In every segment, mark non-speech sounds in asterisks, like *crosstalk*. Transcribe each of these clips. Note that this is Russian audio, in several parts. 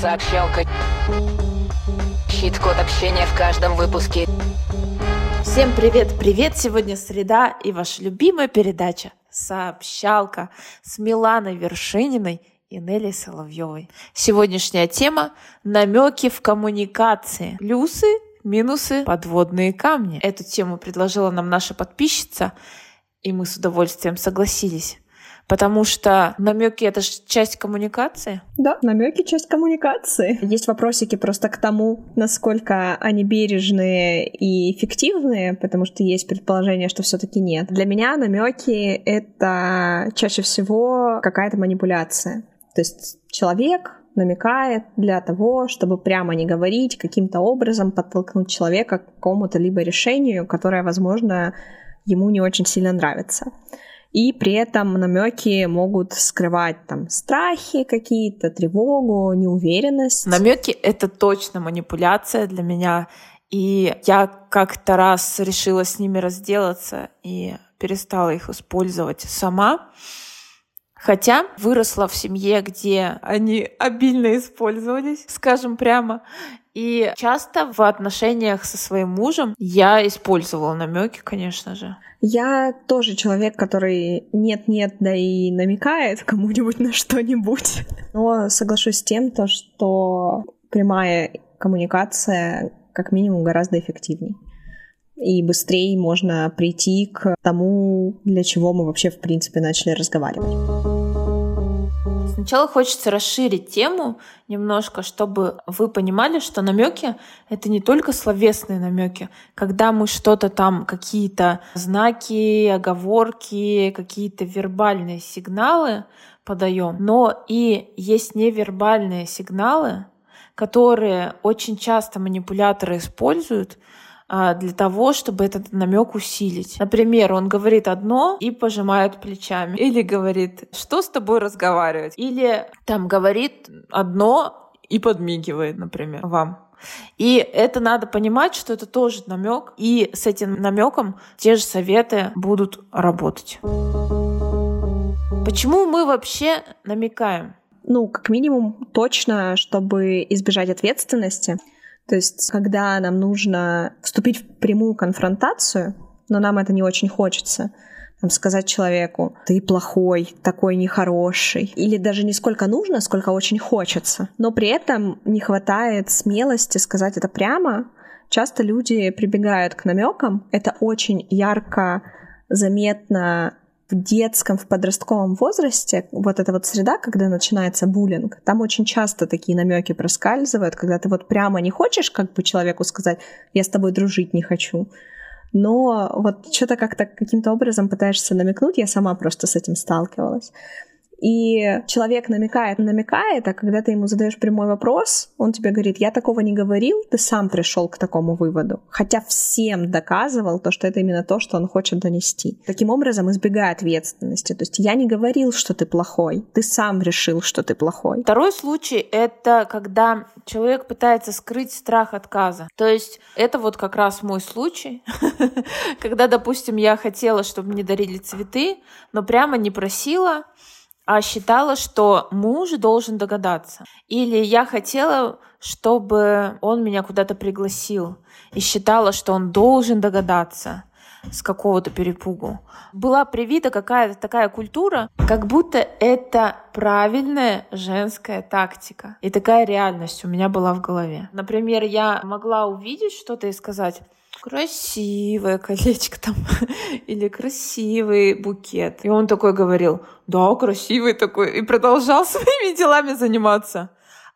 Сообщалка. Щит-код общения в каждом выпуске. Всем привет-привет! Сегодня среда и ваша любимая передача «Сообщалка» с Миланой Вершининой и Нелли Соловьевой. Сегодняшняя тема – намеки в коммуникации. Плюсы, минусы, подводные камни. Эту тему предложила нам наша подписчица, и мы с удовольствием согласились. Потому что намеки это же часть коммуникации. Да, намеки часть коммуникации. Есть вопросики просто к тому, насколько они бережные и эффективные, потому что есть предположение, что все-таки нет. Для меня намеки это чаще всего какая-то манипуляция. То есть человек намекает для того, чтобы прямо не говорить, каким-то образом подтолкнуть человека к какому-то либо решению, которое, возможно, ему не очень сильно нравится и при этом намеки могут скрывать там страхи какие-то, тревогу, неуверенность. Намеки это точно манипуляция для меня. И я как-то раз решила с ними разделаться и перестала их использовать сама. Хотя выросла в семье, где они обильно использовались, скажем прямо. И часто в отношениях со своим мужем я использовала намеки, конечно же. Я тоже человек, который нет-нет, да и намекает кому-нибудь на что-нибудь. Но соглашусь с тем, то, что прямая коммуникация как минимум гораздо эффективнее. И быстрее можно прийти к тому, для чего мы вообще в принципе начали разговаривать. Сначала хочется расширить тему немножко, чтобы вы понимали, что намеки — это не только словесные намеки. Когда мы что-то там, какие-то знаки, оговорки, какие-то вербальные сигналы подаем, но и есть невербальные сигналы, которые очень часто манипуляторы используют, для того, чтобы этот намек усилить. Например, он говорит одно и пожимает плечами. Или говорит, что с тобой разговаривать? Или там говорит одно и подмигивает, например, вам. И это надо понимать, что это тоже намек, и с этим намеком те же советы будут работать. Почему мы вообще намекаем? Ну, как минимум, точно, чтобы избежать ответственности. То есть, когда нам нужно вступить в прямую конфронтацию, но нам это не очень хочется, там, сказать человеку, ты плохой, такой нехороший. Или даже не сколько нужно, сколько очень хочется. Но при этом не хватает смелости сказать это прямо. Часто люди прибегают к намекам. Это очень ярко заметно в детском, в подростковом возрасте, вот эта вот среда, когда начинается буллинг, там очень часто такие намеки проскальзывают, когда ты вот прямо не хочешь как бы человеку сказать, я с тобой дружить не хочу, но вот что-то как-то каким-то образом пытаешься намекнуть, я сама просто с этим сталкивалась. И человек намекает, намекает, а когда ты ему задаешь прямой вопрос, он тебе говорит, я такого не говорил, ты сам пришел к такому выводу. Хотя всем доказывал то, что это именно то, что он хочет донести. Таким образом, избегая ответственности. То есть я не говорил, что ты плохой, ты сам решил, что ты плохой. Второй случай — это когда человек пытается скрыть страх отказа. То есть это вот как раз мой случай, *laughs* когда, допустим, я хотела, чтобы мне дарили цветы, но прямо не просила, а считала, что муж должен догадаться. Или я хотела, чтобы он меня куда-то пригласил и считала, что он должен догадаться с какого-то перепугу. Была привита какая-то такая культура, как будто это правильная женская тактика. И такая реальность у меня была в голове. Например, я могла увидеть что-то и сказать, красивое колечко там *laughs* или красивый букет. И он такой говорил, да, красивый такой, и продолжал *laughs* своими делами заниматься.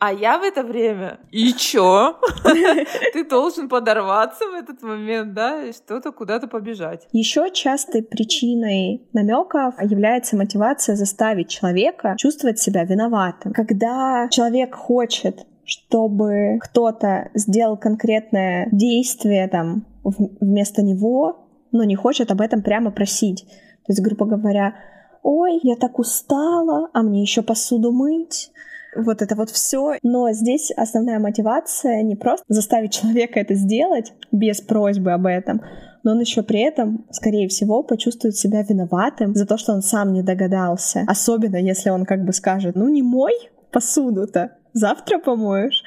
А я в это время, и чё? *laughs* Ты должен подорваться в этот момент, да, и что-то куда-то побежать. Еще частой причиной намеков является мотивация заставить человека чувствовать себя виноватым. Когда человек хочет чтобы кто-то сделал конкретное действие там вместо него, но не хочет об этом прямо просить. То есть, грубо говоря, ой, я так устала, а мне еще посуду мыть. Вот это вот все. Но здесь основная мотивация не просто заставить человека это сделать без просьбы об этом, но он еще при этом, скорее всего, почувствует себя виноватым за то, что он сам не догадался. Особенно если он как бы скажет, ну не мой посуду-то, Завтра помоешь.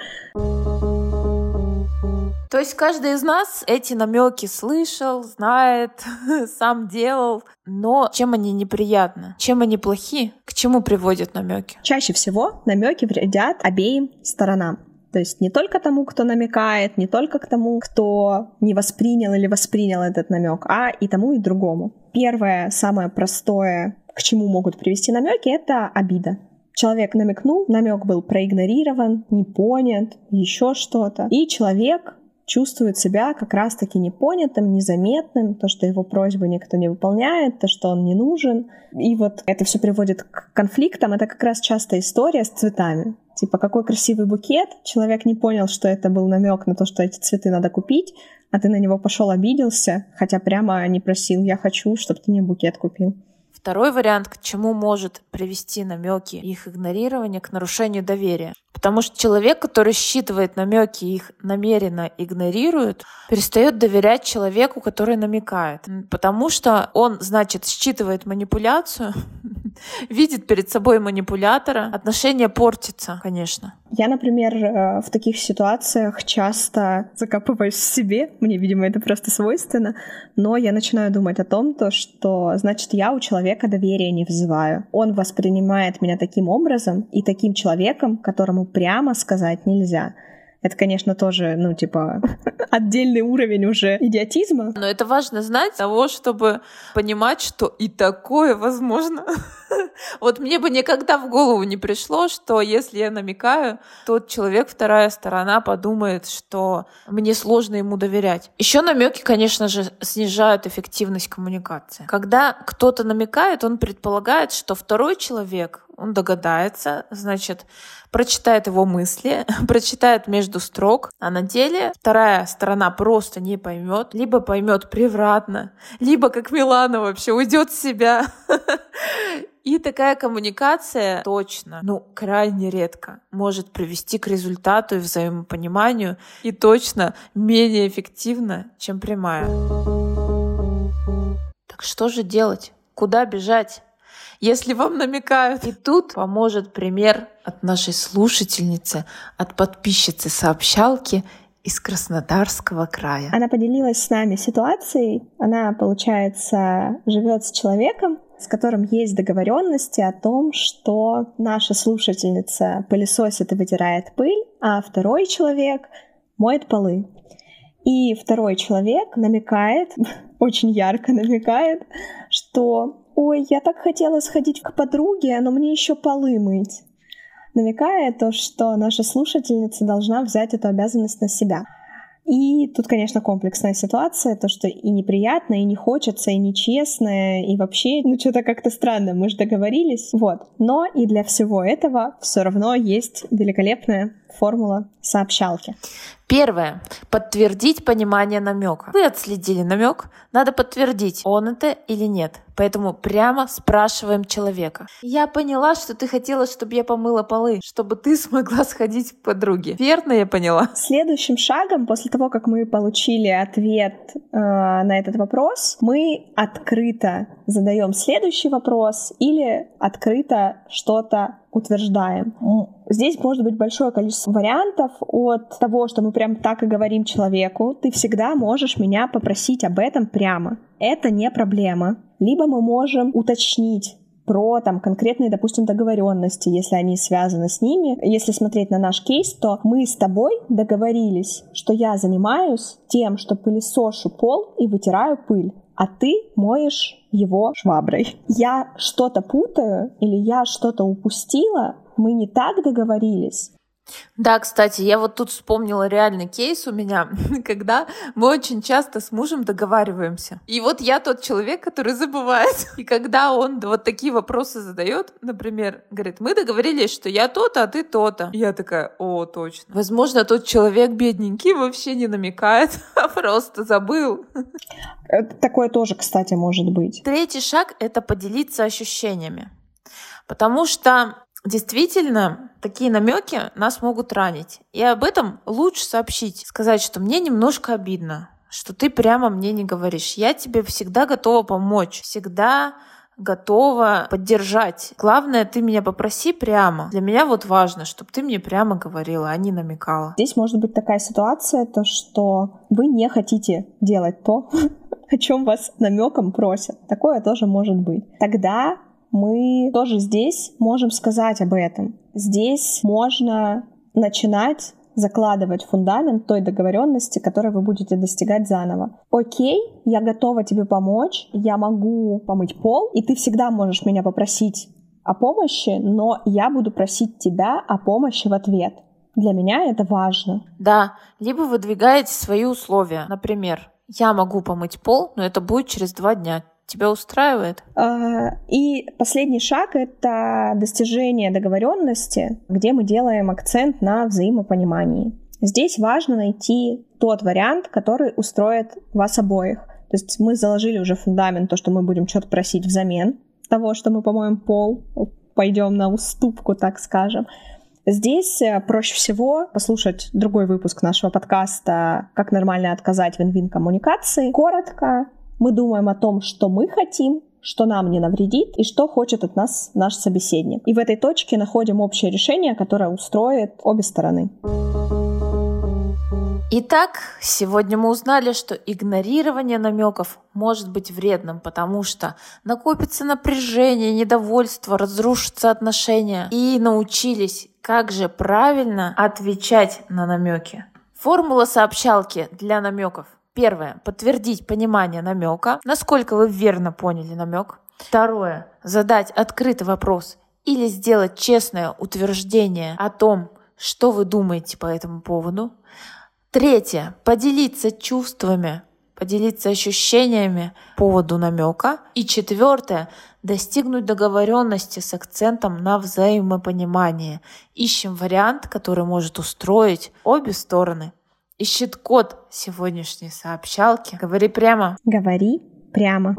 То есть каждый из нас эти намеки слышал, знает, *laughs* сам делал. Но чем они неприятны? Чем они плохи? К чему приводят намеки? Чаще всего намеки вредят обеим сторонам. То есть не только тому, кто намекает, не только к тому, кто не воспринял или воспринял этот намек, а и тому, и другому. Первое, самое простое, к чему могут привести намеки, это обида. Человек намекнул, намек был проигнорирован, не понят, еще что-то. И человек чувствует себя как раз-таки непонятым, незаметным, то, что его просьбы никто не выполняет, то, что он не нужен. И вот это все приводит к конфликтам. Это как раз часто история с цветами. Типа, какой красивый букет, человек не понял, что это был намек на то, что эти цветы надо купить, а ты на него пошел обиделся, хотя прямо не просил, я хочу, чтобы ты мне букет купил. Второй вариант, к чему может привести намеки их игнорирование, к нарушению доверия. Потому что человек, который считывает намеки и их намеренно игнорирует, перестает доверять человеку, который намекает. Потому что он, значит, считывает манипуляцию, *laughs* *laughs* видит перед собой манипулятора, отношения портятся, конечно. Я, например, э, в таких ситуациях часто закапываюсь в себе, мне, видимо, это просто свойственно, но я начинаю думать о том, то, что, значит, я у человека доверия не вызываю. Он воспринимает меня таким образом и таким человеком, которому прямо сказать нельзя. Это, конечно, тоже, ну, типа, отдельный уровень уже идиотизма. Но это важно знать того, чтобы понимать, что и такое возможно. *laughs* Вот мне бы никогда в голову не пришло, что если я намекаю, тот человек, вторая сторона, подумает, что мне сложно ему доверять. Еще намеки, конечно же, снижают эффективность коммуникации. Когда кто-то намекает, он предполагает, что второй человек, он догадается, значит, прочитает его мысли, *laughs* прочитает между строк, а на деле вторая сторона просто не поймет, либо поймет превратно, либо как Милана вообще уйдет в себя. *laughs* И такая коммуникация точно, ну, крайне редко может привести к результату и взаимопониманию, и точно менее эффективно, чем прямая. Так что же делать? Куда бежать? Если вам намекают. И тут поможет пример от нашей слушательницы, от подписчицы сообщалки из Краснодарского края. Она поделилась с нами ситуацией. Она, получается, живет с человеком, с которым есть договоренности о том, что наша слушательница пылесосит и вытирает пыль, а второй человек моет полы. И второй человек намекает, *laughs* очень ярко намекает, что «Ой, я так хотела сходить к подруге, но мне еще полы мыть», намекая то, что наша слушательница должна взять эту обязанность на себя. И тут, конечно, комплексная ситуация, то, что и неприятно, и не хочется, и нечестно, и вообще, ну, что-то как-то странно, мы же договорились. Вот. Но и для всего этого все равно есть великолепная формула сообщалки. Первое. Подтвердить понимание намека. Вы отследили намек, надо подтвердить, он это или нет. Поэтому прямо спрашиваем человека. Я поняла, что ты хотела, чтобы я помыла полы, чтобы ты смогла *laughs* сходить к подруге. Верно я поняла? Следующим шагом, после того, как мы получили ответ э, на этот вопрос, мы открыто задаем следующий вопрос или открыто что-то утверждаем. Здесь может быть большое количество вариантов от того, что мы прям так и говорим человеку. Ты всегда можешь меня попросить об этом прямо. Это не проблема. Либо мы можем уточнить про там конкретные, допустим, договоренности, если они связаны с ними. Если смотреть на наш кейс, то мы с тобой договорились, что я занимаюсь тем, что пылесошу пол и вытираю пыль а ты моешь его шваброй. Я что-то путаю или я что-то упустила, мы не так договорились. Да, кстати, я вот тут вспомнила реальный кейс у меня, *laughs* когда мы очень часто с мужем договариваемся. И вот я тот человек, который забывает. *laughs* И когда он вот такие вопросы задает, например, говорит, мы договорились, что я то-то, а ты то-то. Я такая, о, точно. Возможно, тот человек бедненький вообще не намекает, *laughs* а просто забыл. Такое тоже, кстати, может быть. Третий шаг — это поделиться ощущениями. Потому что Действительно, такие намеки нас могут ранить. И об этом лучше сообщить. Сказать, что мне немножко обидно, что ты прямо мне не говоришь. Я тебе всегда готова помочь. Всегда готова поддержать. Главное, ты меня попроси прямо. Для меня вот важно, чтобы ты мне прямо говорила, а не намекала. Здесь может быть такая ситуация, то что вы не хотите делать то, *laughs* о чем вас намеком просят. Такое тоже может быть. Тогда мы тоже здесь можем сказать об этом. Здесь можно начинать закладывать фундамент той договоренности, которую вы будете достигать заново. Окей, я готова тебе помочь, я могу помыть пол, и ты всегда можешь меня попросить о помощи, но я буду просить тебя о помощи в ответ. Для меня это важно. Да, либо выдвигаете свои условия. Например, я могу помыть пол, но это будет через два дня. Тебя устраивает? А, и последний шаг — это достижение договоренности, где мы делаем акцент на взаимопонимании. Здесь важно найти тот вариант, который устроит вас обоих. То есть мы заложили уже фундамент, то, что мы будем что-то просить взамен того, что мы помоем пол, пойдем на уступку, так скажем. Здесь э, проще всего послушать другой выпуск нашего подкаста «Как нормально отказать вин-вин коммуникации». Коротко, мы думаем о том, что мы хотим, что нам не навредит и что хочет от нас наш собеседник. И в этой точке находим общее решение, которое устроит обе стороны. Итак, сегодня мы узнали, что игнорирование намеков может быть вредным, потому что накопится напряжение, недовольство, разрушатся отношения. И научились, как же правильно отвечать на намеки. Формула сообщалки для намеков – Первое. Подтвердить понимание намека, насколько вы верно поняли намек. Второе. Задать открытый вопрос или сделать честное утверждение о том, что вы думаете по этому поводу. Третье. Поделиться чувствами, поделиться ощущениями по поводу намека. И четвертое. Достигнуть договоренности с акцентом на взаимопонимание. Ищем вариант, который может устроить обе стороны ищет код сегодняшней сообщалки. Говори прямо. Говори прямо.